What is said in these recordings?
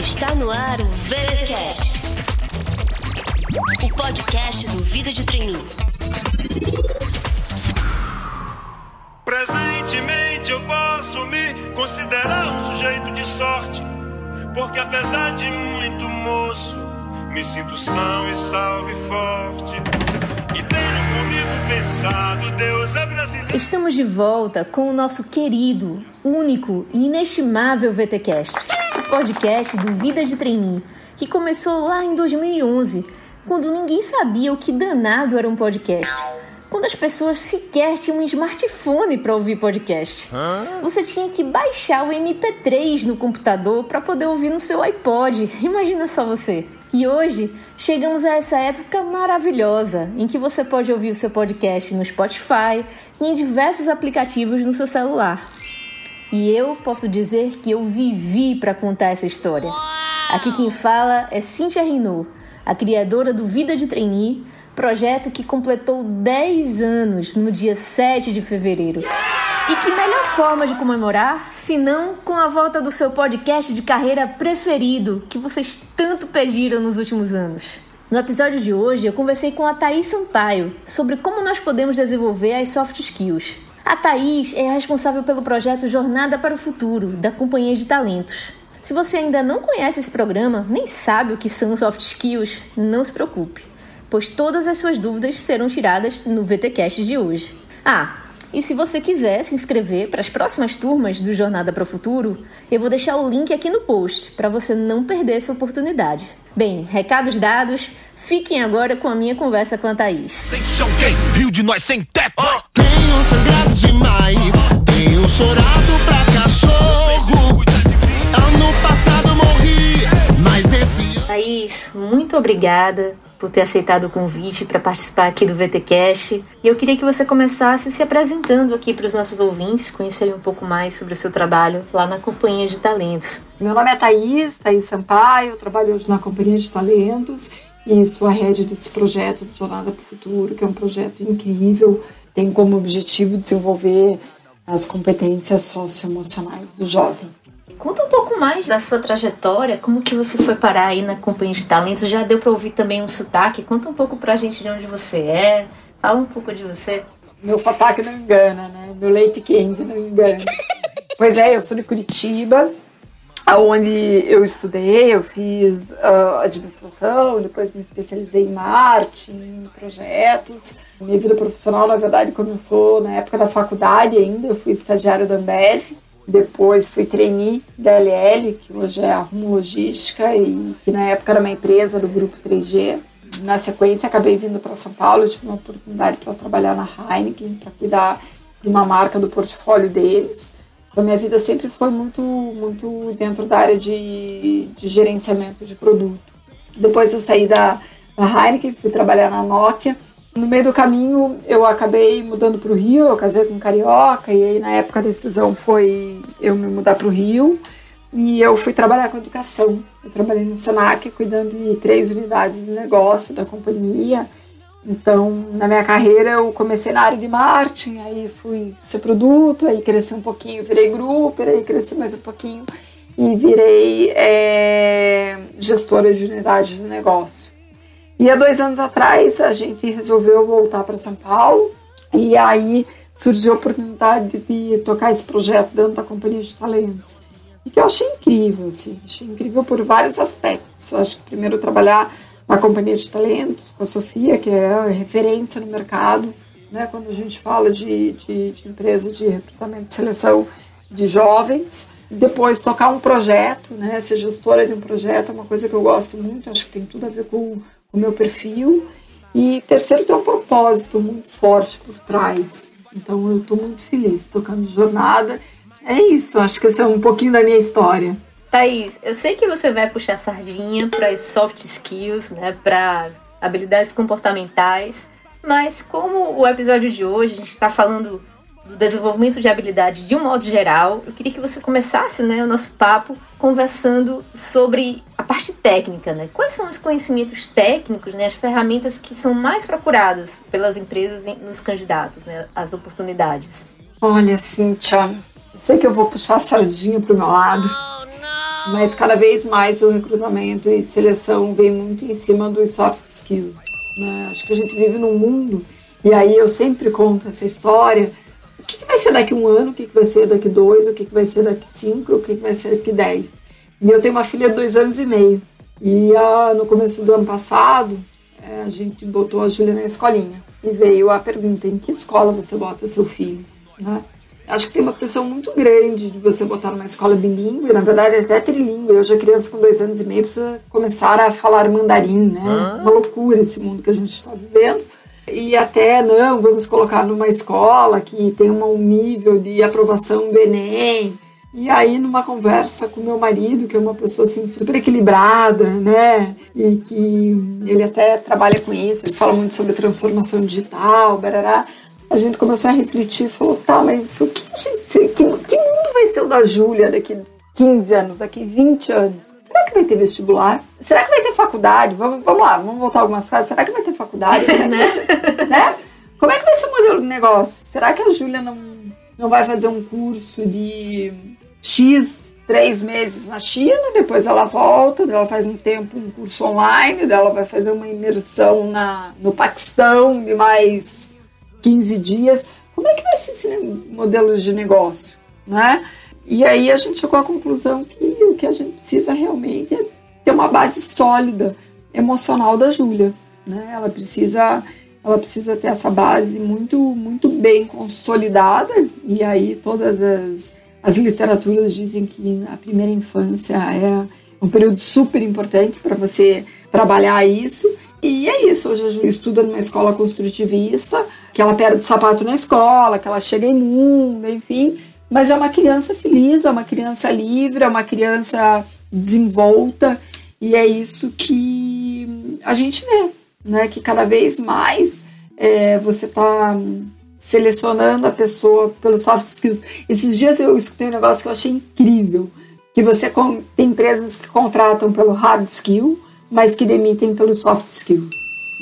Está no ar o VeraCast, o podcast do Vida de Treininho. Presentemente eu posso me considerar um sujeito de sorte, porque apesar de muito moço, me sinto são e salve forte. Pensado, Deus é brasileiro. Estamos de volta com o nosso querido, único e inestimável VTcast, o podcast do Vida de Trainee, que começou lá em 2011, quando ninguém sabia o que danado era um podcast. Quando as pessoas sequer tinham um smartphone para ouvir podcast. Você tinha que baixar o MP3 no computador para poder ouvir no seu iPod. Imagina só você. E hoje chegamos a essa época maravilhosa em que você pode ouvir o seu podcast no Spotify e em diversos aplicativos no seu celular. E eu posso dizer que eu vivi para contar essa história. Aqui quem fala é Cíntia Renault, a criadora do Vida de Trainee, projeto que completou 10 anos no dia 7 de fevereiro. E que melhor forma de comemorar, se não com a volta do seu podcast de carreira preferido, que vocês tanto pediram nos últimos anos. No episódio de hoje, eu conversei com a Thaís Sampaio sobre como nós podemos desenvolver as soft skills. A Thaís é responsável pelo projeto Jornada para o Futuro, da Companhia de Talentos. Se você ainda não conhece esse programa, nem sabe o que são soft skills, não se preocupe, pois todas as suas dúvidas serão tiradas no VTcast de hoje. Ah, e se você quiser se inscrever para as próximas turmas do Jornada para o Futuro, eu vou deixar o link aqui no post para você não perder essa oportunidade. Bem, recados dados, fiquem agora com a minha conversa com a Thaís. Sem chão quem? Rio de nós sem teto. Tenho sangrado demais, tenho chorado pra cachorro. Ano passado morri, mas esse. Thaís, muito obrigada por ter aceitado o convite para participar aqui do VTcast. E eu queria que você começasse se apresentando aqui para os nossos ouvintes, conhecerem um pouco mais sobre o seu trabalho lá na Companhia de Talentos. Meu nome é Thaís, Thaís Sampaio, eu trabalho hoje na Companhia de Talentos e sou a head desse projeto de Jornada para o Futuro, que é um projeto incrível, tem como objetivo desenvolver as competências socioemocionais do jovem. Conta um pouco mais da sua trajetória, como que você foi parar aí na Companhia de Talentos. Já deu para ouvir também um sotaque. Conta um pouco pra gente de onde você é. Fala um pouco de você. Meu sotaque não engana, né? Meu leite quente não engana. pois é, eu sou de Curitiba, onde eu estudei, eu fiz ah, administração, depois me especializei em marketing, em projetos. Minha vida profissional, na verdade, começou na época da faculdade ainda, eu fui estagiária da Ambev, depois fui trainee da LL, que hoje é a Rumo Logística, e que na época era uma empresa do grupo 3G. Na sequência, acabei vindo para São Paulo, tive uma oportunidade para trabalhar na Heineken, para cuidar de uma marca do portfólio deles. Então, minha vida sempre foi muito, muito dentro da área de, de gerenciamento de produto. Depois eu saí da, da Heineken, fui trabalhar na Nokia. No meio do caminho, eu acabei mudando para o Rio, eu casei com um carioca, e aí na época a decisão foi eu me mudar para o Rio. E eu fui trabalhar com educação. Eu trabalhei no Senac, cuidando de três unidades de negócio da companhia. Então, na minha carreira, eu comecei na área de marketing, aí fui ser produto, aí cresci um pouquinho, virei grupo, aí cresci mais um pouquinho e virei é, gestora de unidades de negócio. E há dois anos atrás, a gente resolveu voltar para São Paulo e aí surgiu a oportunidade de tocar esse projeto dentro da Companhia de Talentos. E que eu achei incrível, assim, achei incrível por vários aspectos. Eu acho que primeiro trabalhar na companhia de talentos, com a Sofia, que é a referência no mercado, né, quando a gente fala de, de, de empresa de recrutamento e seleção de jovens. Depois, tocar um projeto, né, ser gestora de um projeto é uma coisa que eu gosto muito, acho que tem tudo a ver com o meu perfil. E terceiro, ter um propósito muito forte por trás. Então, eu estou muito feliz tocando jornada. É isso, acho que esse é um pouquinho da minha história. Thaís, eu sei que você vai puxar sardinha para as soft skills, né, para habilidades comportamentais, mas como o episódio de hoje a gente está falando do desenvolvimento de habilidade de um modo geral, eu queria que você começasse né, o nosso papo conversando sobre a parte técnica. Né? Quais são os conhecimentos técnicos, né, as ferramentas que são mais procuradas pelas empresas nos candidatos, né, as oportunidades? Olha, Cíntia, Sei que eu vou puxar sardinha pro meu lado. Mas cada vez mais o recrutamento e seleção vem muito em cima dos soft skills. Né? Acho que a gente vive num mundo, e aí eu sempre conto essa história. O que, que vai ser daqui um ano, o que, que vai ser daqui dois, o que, que vai ser daqui cinco, o que, que vai ser daqui dez. E eu tenho uma filha de dois anos e meio. E ah, no começo do ano passado, é, a gente botou a Júlia na escolinha. E veio a pergunta: em que escola você bota seu filho? Né? Acho que tem uma pressão muito grande de você botar numa escola bilíngue, na verdade até trilíngue. Hoje a criança com dois anos e meio precisa começar a falar mandarim, né? Uma loucura esse mundo que a gente está vivendo. E até, não, vamos colocar numa escola que tem um nível de aprovação do Enem. E aí, numa conversa com meu marido, que é uma pessoa assim super equilibrada, né? E que ele até trabalha com isso, ele fala muito sobre transformação digital, barará a gente começou a refletir e falou, tá, mas o que, gente, que, que mundo vai ser o da Júlia daqui 15 anos, daqui 20 anos? Será que vai ter vestibular? Será que vai ter faculdade? Vamos, vamos lá, vamos voltar algumas casas. Será que vai ter faculdade? Como é que vai né? ser, né? Como é que vai ser o modelo de negócio? Será que a Júlia não, não vai fazer um curso de X três meses na China, depois ela volta, ela faz um tempo um curso online, ela vai fazer uma imersão na, no Paquistão de mais 15 dias. Como é que vai ser esse modelo de negócio? Né? E aí a gente chegou à conclusão que o que a gente precisa realmente é ter uma base sólida emocional da Júlia. Né? Ela precisa ela precisa ter essa base muito muito bem consolidada e aí todas as, as literaturas dizem que a primeira infância é um período super importante para você trabalhar isso e é isso, hoje a Ju estuda numa escola construtivista, que ela perde sapato na escola, que ela chega imunda, enfim. Mas é uma criança feliz, é uma criança livre, é uma criança desenvolta. E é isso que a gente vê, né? Que cada vez mais é, você está selecionando a pessoa pelos soft skills. Esses dias eu escutei um negócio que eu achei incrível, que você tem empresas que contratam pelo hard skill, mas que demitem pelo soft skill,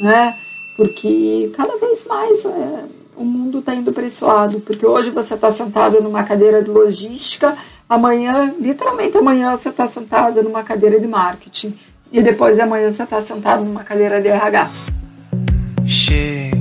né? Porque cada vez mais é, o mundo está indo para esse lado, porque hoje você está sentado numa cadeira de logística, amanhã, literalmente amanhã você está sentado numa cadeira de marketing e depois de amanhã você está sentado numa cadeira de RH. Chega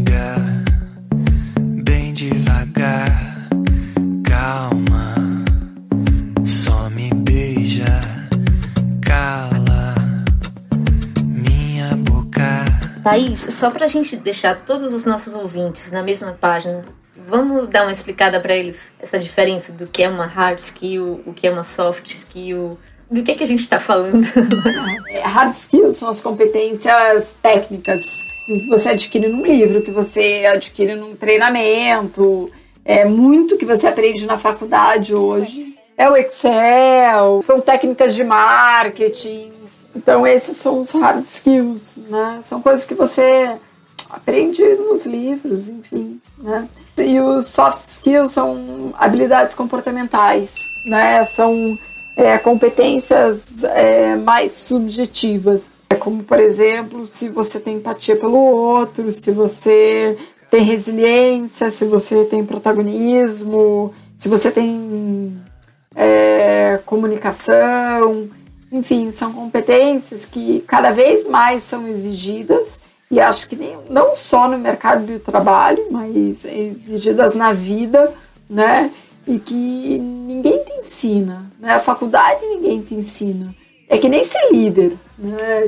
Thaís, só para a gente deixar todos os nossos ouvintes na mesma página, vamos dar uma explicada para eles essa diferença do que é uma hard skill, o que é uma soft skill, do que, é que a gente está falando? É, hard skills são as competências técnicas que você adquire num livro, que você adquire num treinamento, é muito que você aprende na faculdade hoje. É o Excel, são técnicas de marketing, então, esses são os hard skills, né? São coisas que você aprende nos livros, enfim, né? E os soft skills são habilidades comportamentais, né? São é, competências é, mais subjetivas. É como, por exemplo, se você tem empatia pelo outro, se você tem resiliência, se você tem protagonismo, se você tem é, comunicação, enfim, são competências que cada vez mais são exigidas e acho que nem, não só no mercado de trabalho, mas exigidas na vida, né? E que ninguém te ensina, né? A faculdade ninguém te ensina. É que nem ser líder, né?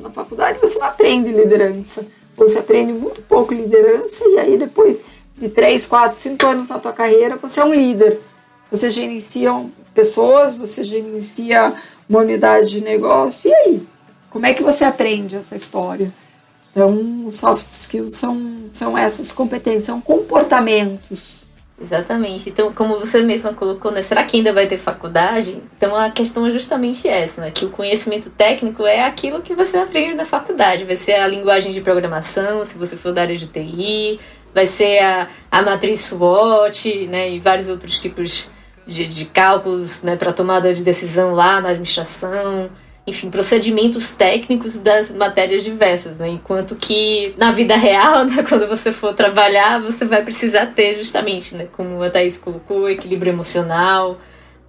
Na faculdade você não aprende liderança, você aprende muito pouco liderança e aí depois de 3, 4, 5 anos na tua carreira você é um líder. Você gerencia pessoas, você gerencia uma unidade de negócio. E aí? Como é que você aprende essa história? Então, soft skills são, são essas competências, são comportamentos. Exatamente. Então, como você mesma colocou, né? Será que ainda vai ter faculdade? Então, a questão é justamente essa, né? Que o conhecimento técnico é aquilo que você aprende na faculdade. Vai ser a linguagem de programação, se você for da área de TI, vai ser a, a matriz SWOT, né? E vários outros tipos de, de cálculos né, para tomada de decisão lá na administração. enfim, procedimentos técnicos das matérias diversas, né? Enquanto que na vida real, né, quando você for trabalhar, você vai precisar ter justamente, né, como a Thaís colocou, equilíbrio emocional,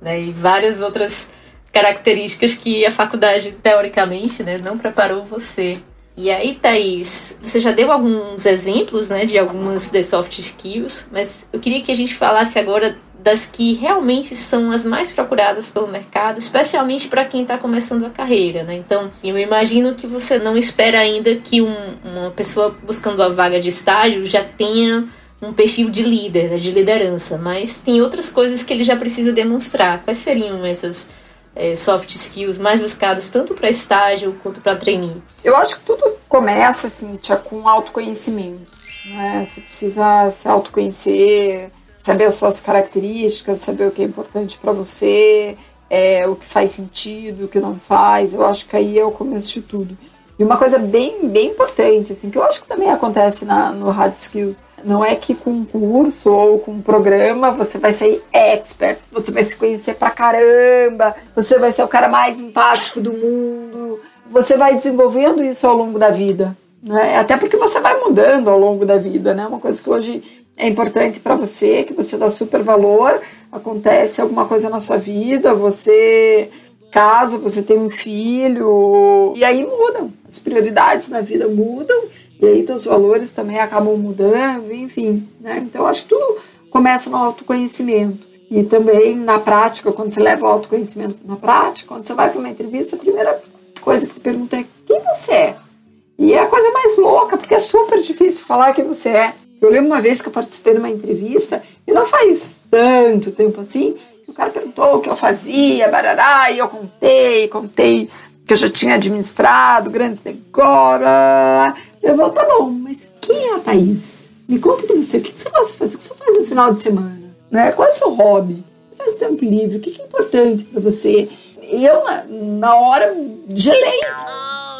né, e várias outras características que a faculdade, teoricamente, né, não preparou você. E aí, Thaís, você já deu alguns exemplos, né, de algumas das soft skills, mas eu queria que a gente falasse agora das que realmente são as mais procuradas pelo mercado, especialmente para quem está começando a carreira, né? Então, eu imagino que você não espera ainda que um, uma pessoa buscando a vaga de estágio já tenha um perfil de líder, né, de liderança, mas tem outras coisas que ele já precisa demonstrar. Quais seriam essas é, soft skills mais buscadas tanto para estágio quanto para trainee? Eu acho que tudo começa, assim, com autoconhecimento. Né? Você precisa se autoconhecer, saber as suas características, saber o que é importante para você, é, o que faz sentido, o que não faz. Eu acho que aí é o começo de tudo. E uma coisa bem, bem importante, assim, que eu acho que também acontece na, no Hard Skills, não é que com um curso ou com um programa você vai ser expert, você vai se conhecer pra caramba, você vai ser o cara mais empático do mundo. Você vai desenvolvendo isso ao longo da vida, né? Até porque você vai mudando ao longo da vida, né? Uma coisa que hoje é importante para você, que você dá super valor, acontece alguma coisa na sua vida, você casa, você tem um filho, e aí mudam, as prioridades na vida mudam, e aí os valores também acabam mudando, enfim, né? Então acho que tudo começa no autoconhecimento. E também na prática, quando você leva o autoconhecimento na prática, quando você vai para uma entrevista, a primeira coisa que te pergunta é quem você é. E é a coisa mais louca, porque é super difícil falar quem você é. Eu lembro uma vez que eu participei de uma entrevista, e não faz tanto tempo assim, o cara perguntou o que eu fazia, barará, e eu contei, contei que eu já tinha administrado grandes negócios. Eu falei, tá bom, mas quem é a Thaís? Me conta de você, o que você gosta de fazer? O que você faz no final de semana? Né? Qual é o seu hobby? Você faz tempo livre? O que é importante para você? Eu, na hora, gelei.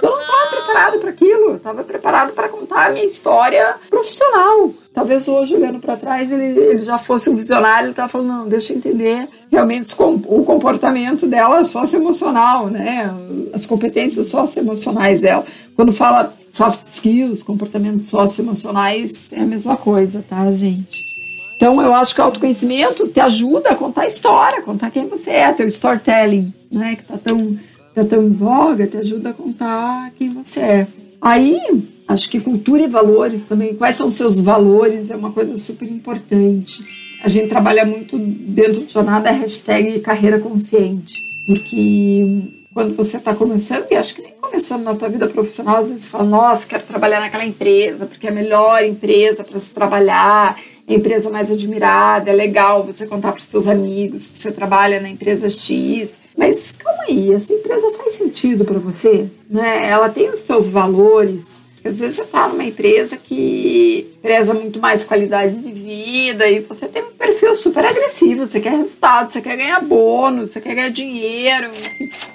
Eu não estava preparado para aquilo, eu estava preparado para contar a minha história profissional. Talvez hoje, olhando para trás, ele, ele já fosse um visionário, ele estava falando, não, deixa eu entender realmente o comportamento dela socioemocional, né? As competências socioemocionais dela. Quando fala soft skills, comportamentos socioemocionais, é a mesma coisa, tá, gente? Então, eu acho que o autoconhecimento te ajuda a contar a história, contar quem você é, teu storytelling, né? Que tá tão tá tão em voga, te ajuda a contar quem você é. Aí, acho que cultura e valores também, quais são os seus valores, é uma coisa super importante. A gente trabalha muito dentro de jornada hashtag carreira consciente, porque quando você está começando, e acho que nem começando na tua vida profissional, às vezes você fala, nossa, quero trabalhar naquela empresa, porque é a melhor empresa para se trabalhar, a empresa mais admirada, é legal você contar para os seus amigos que você trabalha na empresa X. Mas calma aí, essa empresa faz sentido para você? Né? Ela tem os seus valores. Às vezes você está numa empresa que preza muito mais qualidade de vida e você tem um perfil super agressivo, você quer resultado, você quer ganhar bônus, você quer ganhar dinheiro.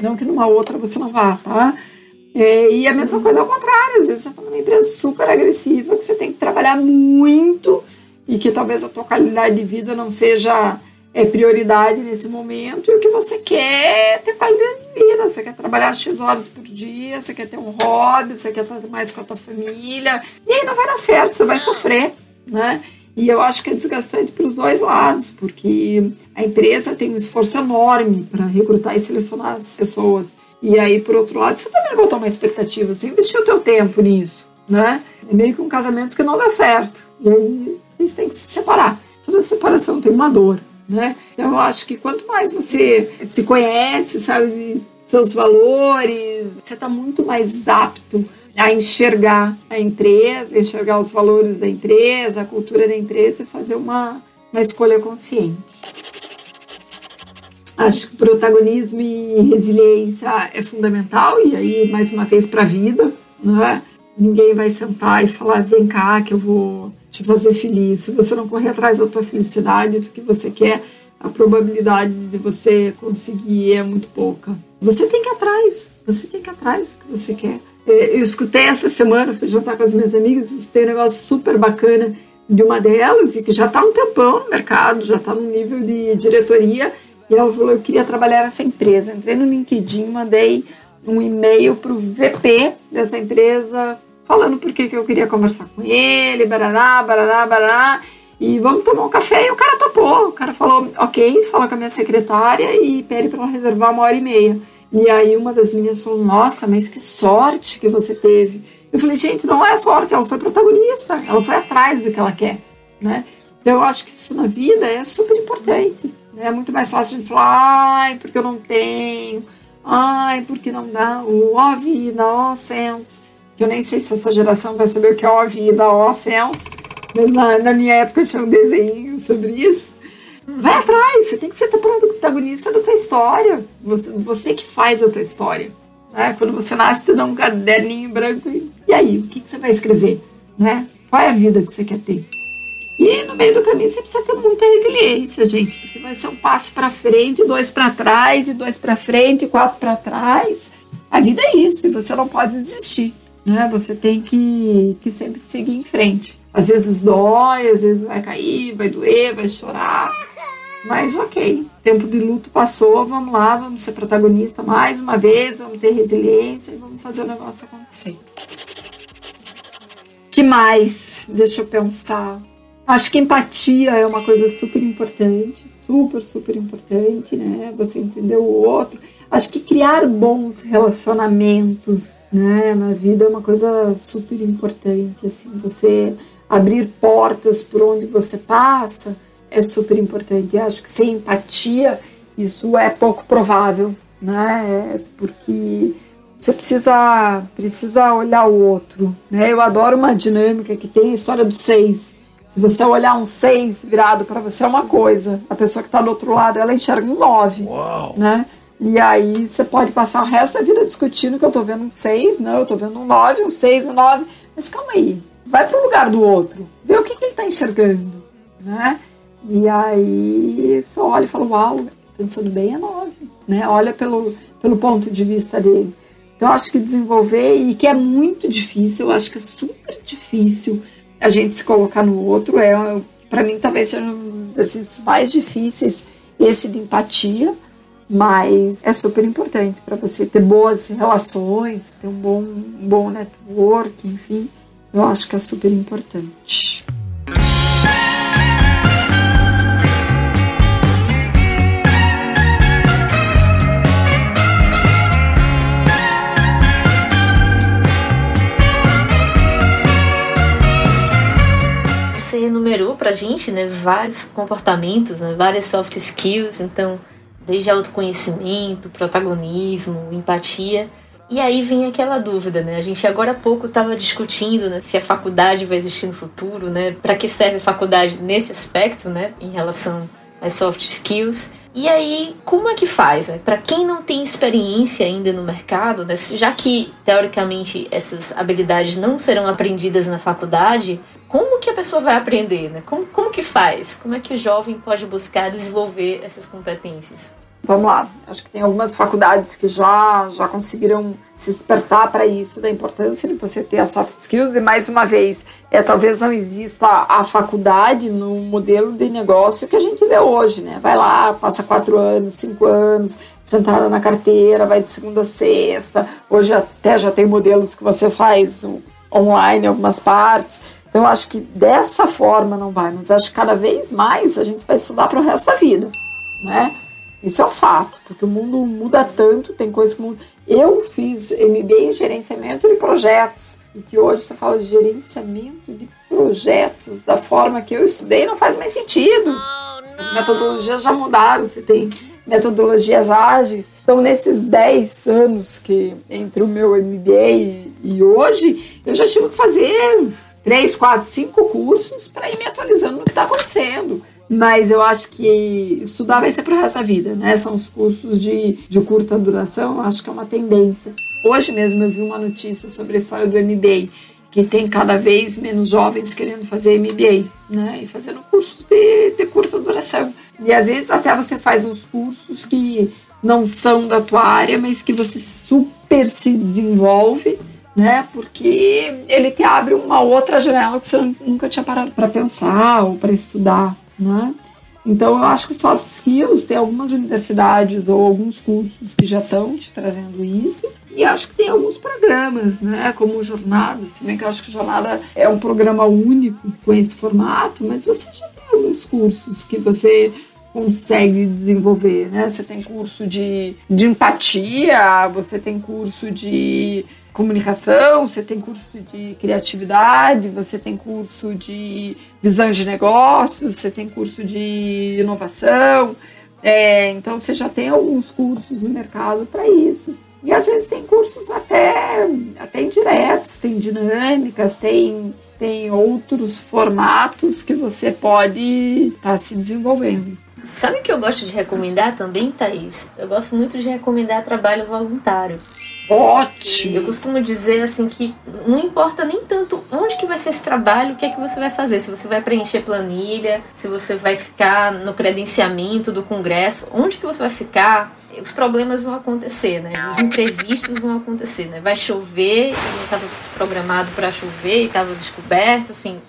Não que numa outra você não vá, tá? É, e a mesma coisa ao contrário, às vezes você está numa empresa super agressiva que você tem que trabalhar muito e que talvez a tua qualidade de vida não seja é, prioridade nesse momento e o que você quer é ter qualidade de vida. Você quer trabalhar X horas por dia, você quer ter um hobby, você quer fazer mais com a tua família. E aí não vai dar certo, você vai sofrer, né? E eu acho que é desgastante para os dois lados, porque a empresa tem um esforço enorme para recrutar e selecionar as pessoas. E aí, por outro lado, você também botou uma expectativa, você investiu o teu tempo nisso, né? É meio que um casamento que não deu certo. E aí vocês têm que se separar. Toda separação tem uma dor, né? Então, eu acho que quanto mais você se conhece, sabe seus valores, você está muito mais apto a enxergar a empresa, enxergar os valores da empresa, a cultura da empresa e fazer uma, uma escolha consciente. Acho que protagonismo e resiliência é fundamental, e aí, mais uma vez, para a vida, né? Ninguém vai sentar e falar, vem cá, que eu vou te fazer feliz. Se você não correr atrás da tua felicidade, do que você quer, a probabilidade de você conseguir é muito pouca. Você tem que ir atrás, você tem que ir atrás do que você quer. É, eu escutei essa semana, fui jantar com as minhas amigas, escutei um negócio super bacana de uma delas, e que já está um tempão no mercado, já está no nível de diretoria, e ela falou, eu queria trabalhar nessa empresa. Entrei no LinkedIn, mandei um e-mail para o VP dessa empresa falando por que eu queria conversar com ele, barará, barará, barará, e vamos tomar um café. E o cara topou. O cara falou, ok, fala com a minha secretária e pede para ela reservar uma hora e meia. E aí uma das meninas falou, nossa, mas que sorte que você teve. Eu falei, gente, não é sorte, ela foi protagonista, ela foi atrás do que ela quer, né? Então, eu acho que isso na vida é super importante. Né? É muito mais fácil de falar, ai, porque eu não tenho, ai, porque não dá, o ó vida, ó céus. Que eu nem sei se essa geração vai saber o que é ó vida, ó céus. Mas na, na minha época tinha um desenho sobre isso. Vai atrás, você tem que ser protagonista da tua história. Você, você que faz a tua história. Né? Quando você nasce, te dá um caderninho branco e, e aí, o que, que você vai escrever? Né? Qual é a vida que você quer ter? E no meio do caminho você precisa ter muita resiliência, gente, porque vai ser um passo para frente, dois para trás, e dois para frente, e quatro para trás. A vida é isso, e você não pode desistir, né? Você tem que, que sempre seguir em frente. Às vezes dói, às vezes vai cair, vai doer, vai chorar. Mas ok, tempo de luto passou, vamos lá, vamos ser protagonista mais uma vez, vamos ter resiliência e vamos fazer o negócio acontecer. que mais? Deixa eu pensar. Acho que empatia é uma coisa super importante, super, super importante, né? Você entender o outro. Acho que criar bons relacionamentos, né, na vida é uma coisa super importante, assim, você abrir portas por onde você passa é super importante. acho que sem empatia isso é pouco provável, né? Porque você precisa precisa olhar o outro, né? Eu adoro uma dinâmica que tem a história dos seis se você olhar um 6 virado para você é uma coisa, a pessoa que está do outro lado ela enxerga um 9, né? E aí você pode passar o resto da vida discutindo que eu estou vendo um 6, não, eu estou vendo um 9, um 6, um 9. Mas calma aí, vai para o lugar do outro, vê o que, que ele está enxergando, né? E aí você olha e fala, uau, pensando bem é 9, né? Olha pelo, pelo ponto de vista dele. Então eu acho que desenvolver, e que é muito difícil, eu acho que é super difícil a gente se colocar no outro é, para mim, talvez seja um dos exercícios mais difíceis, esse de empatia, mas é super importante para você ter boas relações, ter um bom, um bom network, enfim, eu acho que é super importante. Enumerou pra gente, né, vários comportamentos, né, várias soft skills, então, desde autoconhecimento, protagonismo, empatia. E aí vem aquela dúvida, né? A gente agora há pouco estava discutindo né, se a faculdade vai existir no futuro, né? Para que serve a faculdade nesse aspecto, né? Em relação às soft skills. E aí, como é que faz? Né? Para quem não tem experiência ainda no mercado, né? já que teoricamente essas habilidades não serão aprendidas na faculdade, como que a pessoa vai aprender, né? Como, como que faz? Como é que o jovem pode buscar desenvolver essas competências? Vamos lá, acho que tem algumas faculdades que já, já conseguiram se despertar para isso, da importância de você ter as soft skills. E mais uma vez, é, talvez não exista a faculdade no modelo de negócio que a gente vê hoje, né? Vai lá, passa quatro anos, cinco anos, sentada na carteira, vai de segunda a sexta. Hoje até já tem modelos que você faz online algumas partes. Então, eu acho que dessa forma não vai, mas acho que cada vez mais a gente vai estudar para o resto da vida, né? Isso é um fato, porque o mundo muda tanto, tem coisas que mudam. Eu fiz MBA em gerenciamento de projetos, e que hoje você fala de gerenciamento de projetos da forma que eu estudei não faz mais sentido. As metodologias já mudaram, você tem metodologias ágeis. Então, nesses 10 anos que entre o meu MBA e hoje, eu já tive que fazer três, quatro, cinco cursos para ir me atualizando no que está acontecendo. Mas eu acho que estudar vai ser para da vida, né? São os cursos de, de curta duração, acho que é uma tendência. Hoje mesmo eu vi uma notícia sobre a história do MBA, que tem cada vez menos jovens querendo fazer MBA, né? E fazendo cursos de, de curta duração. E às vezes até você faz uns cursos que não são da tua área, mas que você super se desenvolve né? Porque ele te abre uma outra janela que você nunca tinha parado para pensar ou para estudar, né? Então eu acho que soft skills tem algumas universidades ou alguns cursos que já estão te trazendo isso E acho que tem alguns programas, né, como o Jornada, se bem que eu acho que Jornada é um programa único com esse formato, mas você já tem alguns cursos que você consegue desenvolver, né? Você tem curso de, de empatia, você tem curso de comunicação, você tem curso de criatividade, você tem curso de visão de negócios, você tem curso de inovação. É, então você já tem alguns cursos no mercado para isso. E às vezes tem cursos até, até indiretos, tem dinâmicas, tem, tem outros formatos que você pode estar tá se desenvolvendo. Sabe o que eu gosto de recomendar também, Thaís? Eu gosto muito de recomendar trabalho voluntário. Ótimo! Eu costumo dizer assim que não importa nem tanto onde que vai ser esse trabalho, o que é que você vai fazer, se você vai preencher planilha, se você vai ficar no credenciamento do congresso, onde que você vai ficar, os problemas vão acontecer, né? Os imprevistos vão acontecer, né? Vai chover, não estava programado para chover e estava descoberto, assim,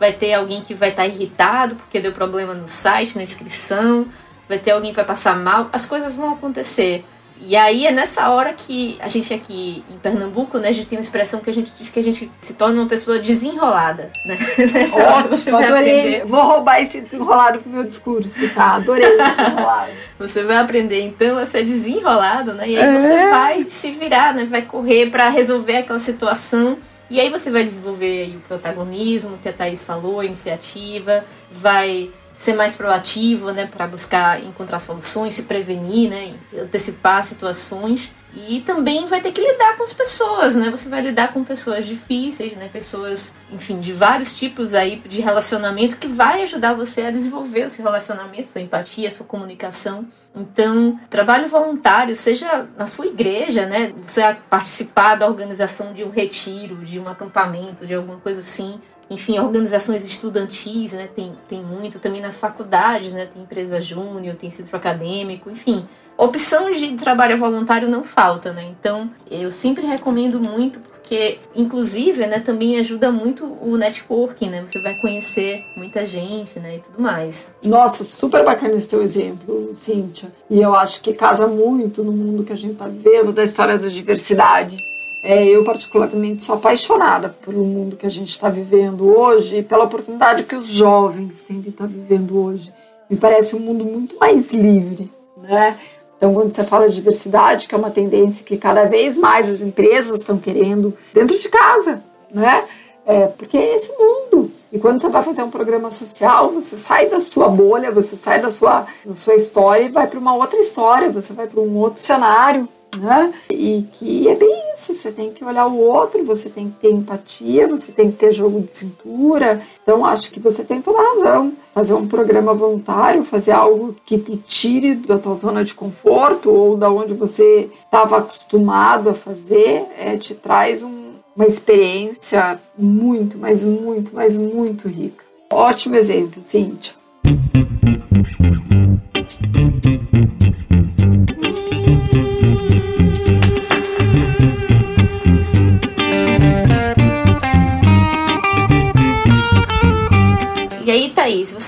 vai ter alguém que vai estar tá irritado porque deu problema no site, na inscrição, vai ter alguém que vai passar mal, as coisas vão acontecer. E aí é nessa hora que a gente aqui em Pernambuco, né, a gente tem uma expressão que a gente diz que a gente se torna uma pessoa desenrolada, né? Nessa Ótimo, hora você vai adorei. Aprender. Vou roubar esse desenrolado pro meu discurso, tá? Adorei desenrolado. você vai aprender então a ser desenrolado, né? E aí é. você vai se virar, né? Vai correr para resolver aquela situação. E aí você vai desenvolver o protagonismo que a Thaís falou, a iniciativa, vai ser mais proativa, né, para buscar encontrar soluções, se prevenir, né, antecipar situações. E também vai ter que lidar com as pessoas, né? Você vai lidar com pessoas difíceis, né? Pessoas, enfim, de vários tipos aí de relacionamento que vai ajudar você a desenvolver o seu relacionamento, sua empatia, sua comunicação. Então, trabalho voluntário, seja na sua igreja, né? Você participar da organização de um retiro, de um acampamento, de alguma coisa assim enfim, organizações estudantis, né, tem, tem muito, também nas faculdades, né, tem empresa júnior, tem centro acadêmico, enfim. Opção de trabalho voluntário não falta, né, então eu sempre recomendo muito, porque inclusive, né, também ajuda muito o networking, né, você vai conhecer muita gente, né, e tudo mais. Nossa, super bacana esse teu exemplo, Cíntia, e eu acho que casa muito no mundo que a gente tá vivendo da história da diversidade é, eu, particularmente, sou apaixonada pelo mundo que a gente está vivendo hoje e pela oportunidade que os jovens têm de estar tá vivendo hoje. Me parece um mundo muito mais livre, né? Então, quando você fala de diversidade, que é uma tendência que cada vez mais as empresas estão querendo dentro de casa, né? É, porque é esse mundo. E quando você vai fazer um programa social, você sai da sua bolha, você sai da sua, da sua história e vai para uma outra história, você vai para um outro cenário, né? E que é bem isso, você tem que olhar o outro, você tem que ter empatia, você tem que ter jogo de cintura. Então acho que você tem toda a razão. Fazer um programa voluntário, fazer algo que te tire da tua zona de conforto ou da onde você estava acostumado a fazer, é, te traz um, uma experiência muito, mas muito, mas muito rica. Ótimo exemplo, Cíntia.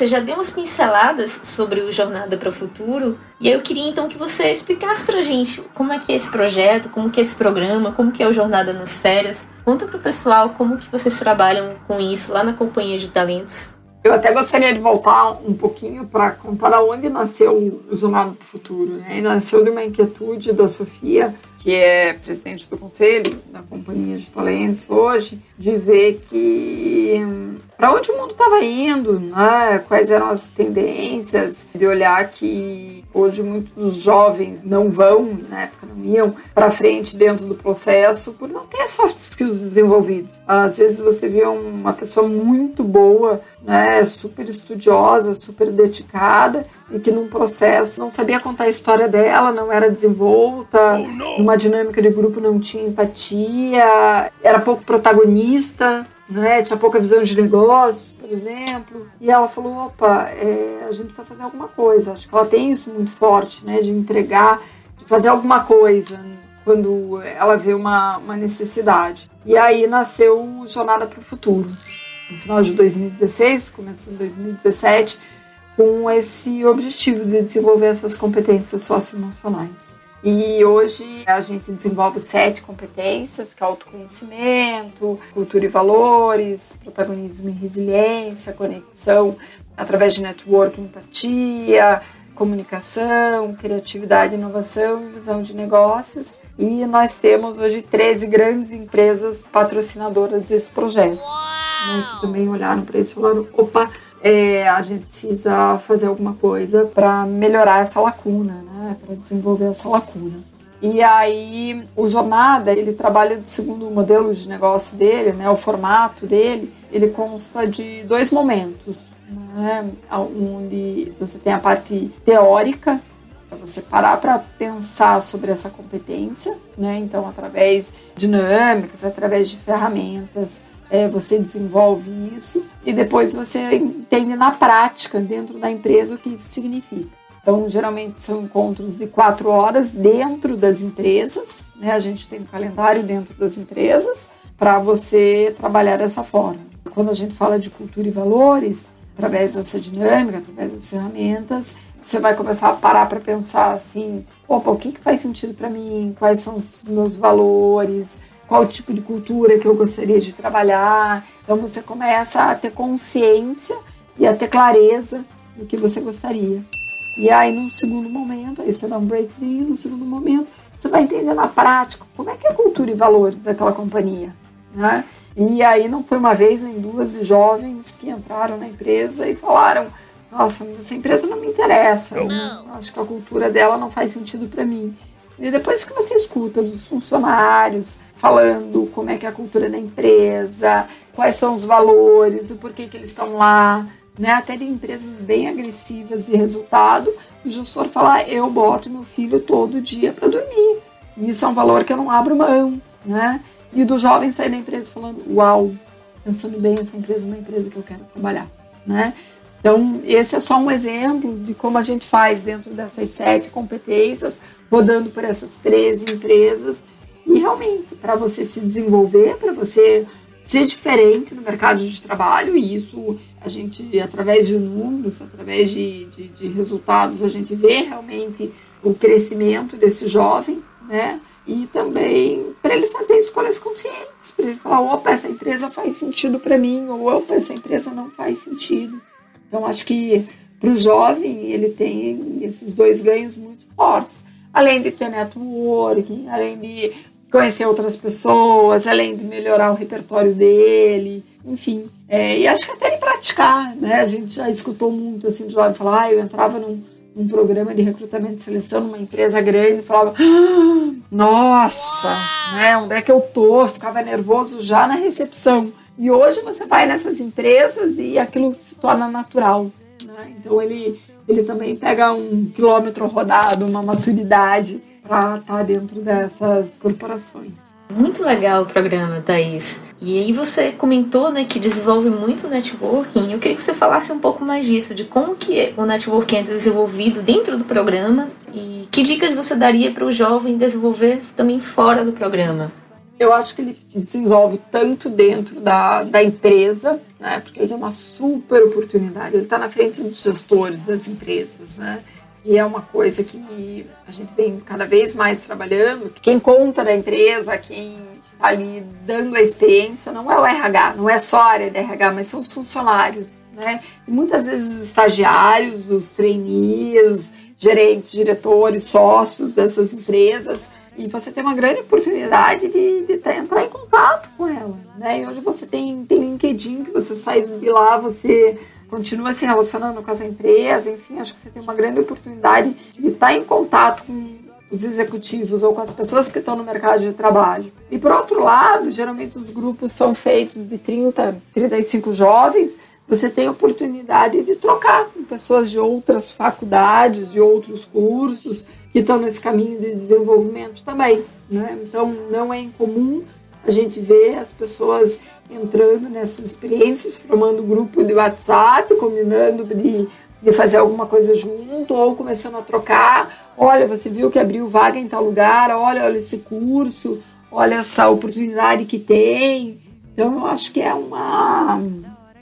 Você já deu umas pinceladas sobre o Jornada para o Futuro, e eu queria então que você explicasse pra gente como é que é esse projeto, como que é esse programa, como que é o Jornada nas Férias. Conta pro pessoal como que vocês trabalham com isso lá na Companhia de Talentos. Eu até gostaria de voltar um pouquinho para contar aonde nasceu o Jornada para o Futuro. Né? Nasceu de uma inquietude da Sofia, que é presidente do conselho da Companhia de Talentos hoje, de ver que hum, para onde o mundo estava indo, né? quais eram as tendências, de olhar que hoje muitos jovens não vão, na época não iam, para frente dentro do processo por não ter soft skills desenvolvidos. Às vezes você vê uma pessoa muito boa, né, super estudiosa, super dedicada, e que num processo não sabia contar a história dela, não era desenvolta, oh, numa dinâmica de grupo não tinha empatia, era pouco protagonista né? Tinha pouca visão de negócio, por exemplo. E ela falou: opa, é, a gente precisa fazer alguma coisa. Acho que ela tem isso muito forte, né? De entregar, de fazer alguma coisa quando ela vê uma, uma necessidade. E aí nasceu Jornada para o Futuro. No final de 2016, começou em 2017, com esse objetivo de desenvolver essas competências socioemocionais. E hoje a gente desenvolve sete competências, que é autoconhecimento, cultura e valores, protagonismo e resiliência, conexão através de network, empatia, comunicação, criatividade, inovação e visão de negócios. E nós temos hoje 13 grandes empresas patrocinadoras desse projeto. Que também olharam para isso e falaram: opa, é, a gente precisa fazer alguma coisa para melhorar essa lacuna, né? para desenvolver essa lacuna. E aí, o Jornada, ele trabalha segundo o modelo de negócio dele, né, o formato dele, ele consta de dois momentos, né, onde você tem a parte teórica, para você parar para pensar sobre essa competência, né, então através de dinâmicas, através de ferramentas, é, você desenvolve isso e depois você entende na prática, dentro da empresa, o que isso significa. Então, geralmente são encontros de quatro horas dentro das empresas, né? A gente tem um calendário dentro das empresas para você trabalhar dessa forma. Quando a gente fala de cultura e valores, através dessa dinâmica, através das ferramentas, você vai começar a parar para pensar assim: opa, o que, que faz sentido para mim? Quais são os meus valores? Qual tipo de cultura que eu gostaria de trabalhar. Então você começa a ter consciência e a ter clareza do que você gostaria. E aí, no segundo momento, aí você dá um breakzinho, no segundo momento, você vai entender na prática como é que é a cultura e valores daquela companhia, né? E aí não foi uma vez nem duas de jovens que entraram na empresa e falaram: Nossa, essa empresa não me interessa, não. acho que a cultura dela não faz sentido para mim. E depois que você escuta dos funcionários falando como é que é a cultura da empresa, quais são os valores, o porquê que eles estão lá, né? Até de empresas bem agressivas de resultado, o gestor falar, eu boto meu filho todo dia para dormir. Isso é um valor que eu não abro mão, né? E do jovem sair da empresa falando, uau, pensando bem, essa empresa é uma empresa que eu quero trabalhar, né? Então, esse é só um exemplo de como a gente faz dentro dessas sete competências, rodando por essas 13 empresas. E realmente, para você se desenvolver, para você ser diferente no mercado de trabalho, e isso a gente, através de números, através de, de, de resultados, a gente vê realmente o crescimento desse jovem, né? E também para ele fazer escolhas conscientes, para ele falar: opa, essa empresa faz sentido para mim, ou opa, essa empresa não faz sentido. Então, acho que para o jovem, ele tem esses dois ganhos muito fortes. Além de ter networking, além de conhecer outras pessoas, além de melhorar o repertório dele, enfim. É, e acho que até de praticar, né? A gente já escutou muito assim de jovem falar, ah, eu entrava num, num programa de recrutamento e seleção numa empresa grande e falava, ah, nossa, né? Onde é que eu tô? ficava nervoso já na recepção. E hoje você vai nessas empresas e aquilo se torna natural. Né? Então ele, ele também pega um quilômetro rodado, uma maturidade para estar tá dentro dessas corporações. Muito legal o programa, Thaís. E aí você comentou né, que desenvolve muito networking. Eu queria que você falasse um pouco mais disso, de como que o networking é desenvolvido dentro do programa e que dicas você daria para o jovem desenvolver também fora do programa eu acho que ele desenvolve tanto dentro da, da empresa, né, porque ele tem uma super oportunidade, ele está na frente dos gestores das empresas, né, e é uma coisa que a gente vem cada vez mais trabalhando. Quem conta da empresa, quem está ali dando a experiência, não é o RH, não é só a área de RH, mas são os funcionários, né, e muitas vezes os estagiários, os trainees, gerentes, diretores, sócios dessas empresas, e você tem uma grande oportunidade de, de entrar em contato com ela. Né? E hoje você tem, tem LinkedIn, que você sai de lá, você continua se relacionando com essa empresa, enfim, acho que você tem uma grande oportunidade de estar em contato com os executivos ou com as pessoas que estão no mercado de trabalho. E por outro lado, geralmente os grupos são feitos de 30, 35 jovens, você tem oportunidade de trocar com pessoas de outras faculdades, de outros cursos, que estão nesse caminho de desenvolvimento também. Né? Então, não é incomum a gente ver as pessoas entrando nessas experiências, formando grupo de WhatsApp, combinando de, de fazer alguma coisa junto, ou começando a trocar. Olha, você viu que abriu vaga em tal lugar, olha, olha esse curso, olha essa oportunidade que tem. Então, eu acho que é uma.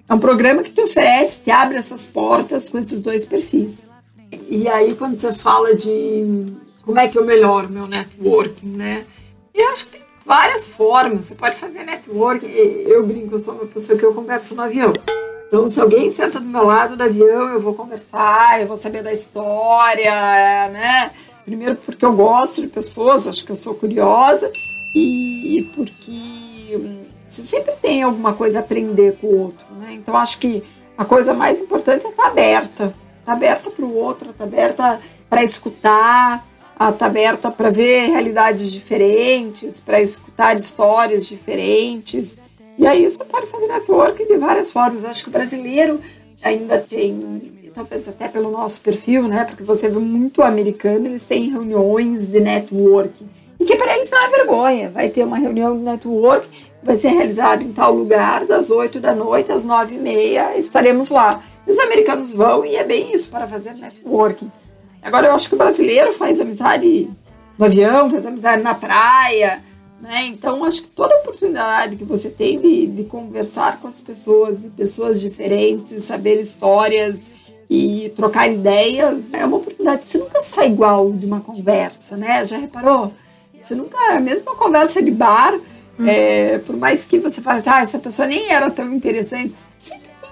É um programa que te oferece, te abre essas portas com esses dois perfis. E aí, quando você fala de como é que eu melhoro meu networking, né? E acho que tem várias formas. Você pode fazer networking. Eu brinco, eu sou uma pessoa que eu converso no avião. Então, se alguém senta do meu lado no avião, eu vou conversar, eu vou saber da história, né? Primeiro porque eu gosto de pessoas, acho que eu sou curiosa e porque hum, você sempre tem alguma coisa a aprender com o outro, né? Então, acho que a coisa mais importante é estar aberta. Estar tá aberta para o outro, estar tá aberta para escutar, estar tá aberta para ver realidades diferentes, para escutar histórias diferentes. E aí você pode fazer networking de várias formas. Acho que o brasileiro ainda tem, talvez até pelo nosso perfil, né? Porque você vê muito americano, eles têm reuniões de networking. E que para eles não é vergonha. Vai ter uma reunião de networking, vai ser realizada em tal lugar, das 8 da noite às 9 e meia, estaremos lá. E os americanos vão e é bem isso para fazer networking. Agora eu acho que o brasileiro faz amizade no avião, faz amizade na praia, né? Então, acho que toda oportunidade que você tem de, de conversar com as pessoas, de pessoas diferentes, saber histórias e trocar ideias, é uma oportunidade. Você nunca sai igual de uma conversa, né? Já reparou? Você nunca, mesmo uma conversa de bar, hum. é, por mais que você fale assim, ah, essa pessoa nem era tão interessante,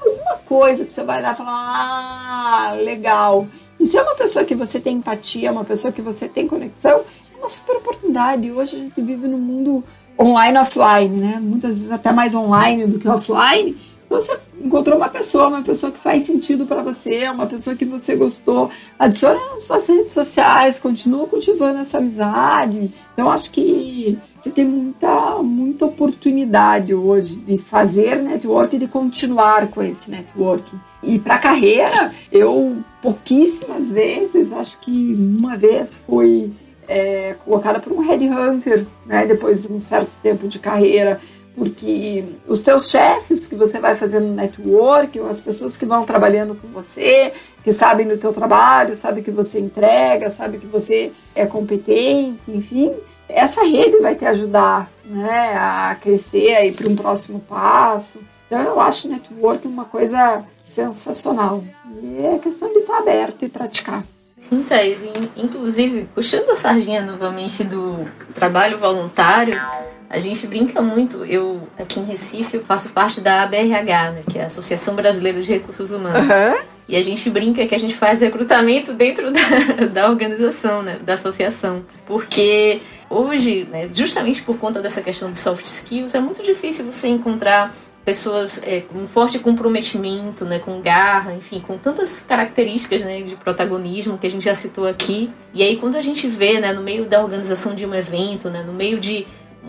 alguma coisa que você vai lá e falar, ah, legal. E se é uma pessoa que você tem empatia, uma pessoa que você tem conexão, uma super oportunidade. Hoje a gente vive num mundo online offline, né? Muitas vezes até mais online do que offline. Você encontrou uma pessoa, uma pessoa que faz sentido para você, uma pessoa que você gostou, adiciona nas suas redes sociais, continua cultivando essa amizade. Então acho que você tem muita, muita oportunidade hoje de fazer network e de continuar com esse network. E para carreira, eu pouquíssimas vezes, acho que uma vez fui é, colocada por um headhunter, né, depois de um certo tempo de carreira, porque os teus chefes que você vai fazendo network, as pessoas que vão trabalhando com você, que sabem do teu trabalho, sabem que você entrega, sabem que você é competente, enfim, essa rede vai te ajudar né, a crescer aí para um próximo passo. Então eu acho network uma coisa sensacional. E é questão de estar aberto e praticar. Sim, Thais. Inclusive, puxando a sardinha novamente do trabalho voluntário, a gente brinca muito. Eu, aqui em Recife, faço parte da ABRH, né, que é a Associação Brasileira de Recursos Humanos. Uhum. E a gente brinca que a gente faz recrutamento dentro da, da organização, né, da associação. Porque hoje, né, justamente por conta dessa questão de soft skills, é muito difícil você encontrar pessoas é, com forte comprometimento, né, com garra, enfim, com tantas características né, de protagonismo que a gente já citou aqui. E aí quando a gente vê, né, no meio da organização de um evento, né, no meio de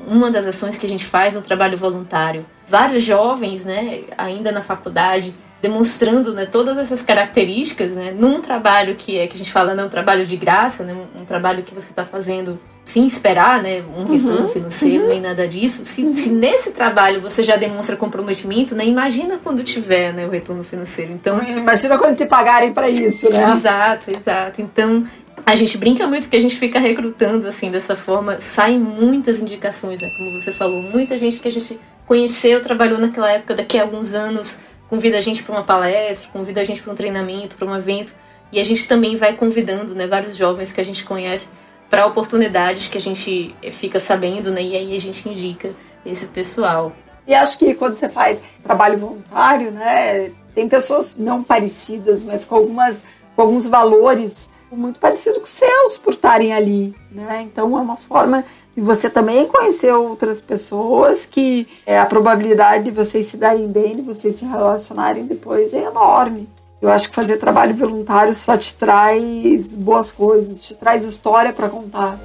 uma das ações que a gente faz no trabalho voluntário, vários jovens, né, ainda na faculdade, demonstrando né, todas essas características, né, num trabalho que é que a gente fala, não, um trabalho de graça, né, um, um trabalho que você está fazendo sem esperar né, um retorno uhum, financeiro uhum. nem nada disso. Se, uhum. se, nesse trabalho você já demonstra comprometimento, né, imagina quando tiver né, o retorno financeiro. Então, imagina quando te pagarem para isso, né? Exato, exato. Então a gente brinca muito que a gente fica recrutando assim dessa forma, saem muitas indicações, né, como você falou, muita gente que a gente conheceu, trabalhou naquela época, daqui a alguns anos convida a gente para uma palestra, convida a gente para um treinamento, para um evento, e a gente também vai convidando, né, vários jovens que a gente conhece para oportunidades que a gente fica sabendo, né? E aí a gente indica esse pessoal. E acho que quando você faz trabalho voluntário, né, tem pessoas não parecidas, mas com algumas com alguns valores muito parecidos com os seus por estarem ali, né? Então é uma forma de você também conhecer outras pessoas que é, a probabilidade de vocês se darem bem, de vocês se relacionarem depois é enorme. Eu acho que fazer trabalho voluntário só te traz boas coisas, te traz história para contar.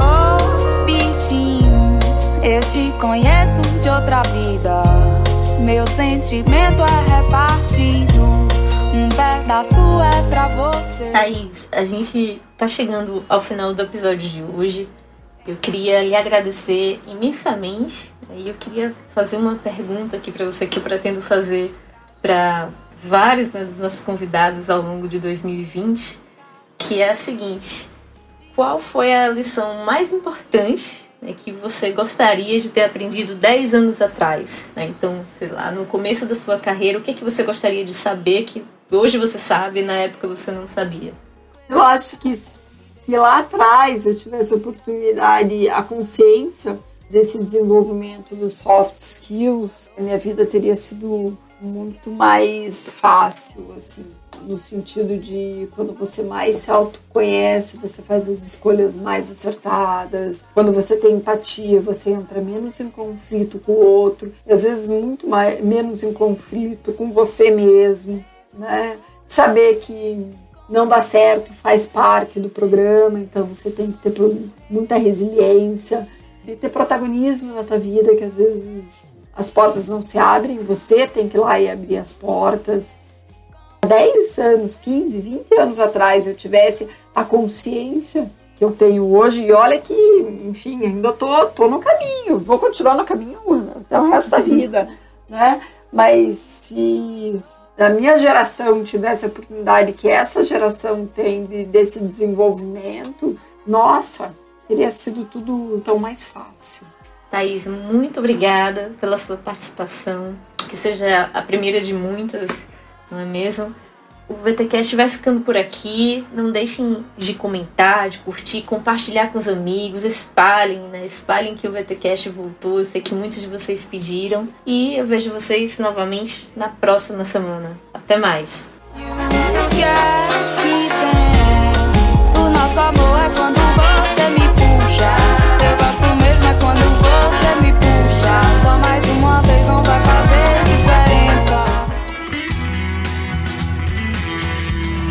Oh, bichinho, eu te conheço de outra vida. Meu sentimento é repartido. Pedaço é pra você. Thaís, a gente tá chegando ao final do episódio de hoje. Eu queria lhe agradecer imensamente. E eu queria fazer uma pergunta aqui para você que eu pretendo fazer para vários né, dos nossos convidados ao longo de 2020, que é a seguinte: qual foi a lição mais importante né, que você gostaria de ter aprendido 10 anos atrás? Né? Então, sei lá, no começo da sua carreira, o que, é que você gostaria de saber que hoje você sabe na época você não sabia? Eu acho que se lá atrás eu tivesse a oportunidade, a consciência desse desenvolvimento dos soft skills, a minha vida teria sido muito mais fácil, assim, no sentido de quando você mais se autoconhece, você faz as escolhas mais acertadas, quando você tem empatia, você entra menos em conflito com o outro, e às vezes muito mais, menos em conflito com você mesmo, né? Saber que não dá certo faz parte do programa, então você tem que ter muita resiliência, de ter protagonismo na tua vida, que às vezes as portas não se abrem, você tem que ir lá e abrir as portas. Há 10 anos, 15, 20 anos atrás eu tivesse a consciência que eu tenho hoje, e olha que, enfim, ainda tô, tô no caminho, vou continuar no caminho até o resto da vida, né? Mas se a minha geração tivesse a oportunidade que essa geração tem de, desse desenvolvimento, nossa, teria sido tudo tão mais fácil. Thaís, muito obrigada pela sua participação. Que seja a primeira de muitas, não é mesmo? O VTCast vai ficando por aqui. Não deixem de comentar, de curtir, compartilhar com os amigos, espalhem, né? Espalhem que o VTCast voltou. Eu sei que muitos de vocês pediram. E eu vejo vocês novamente na próxima semana. Até mais.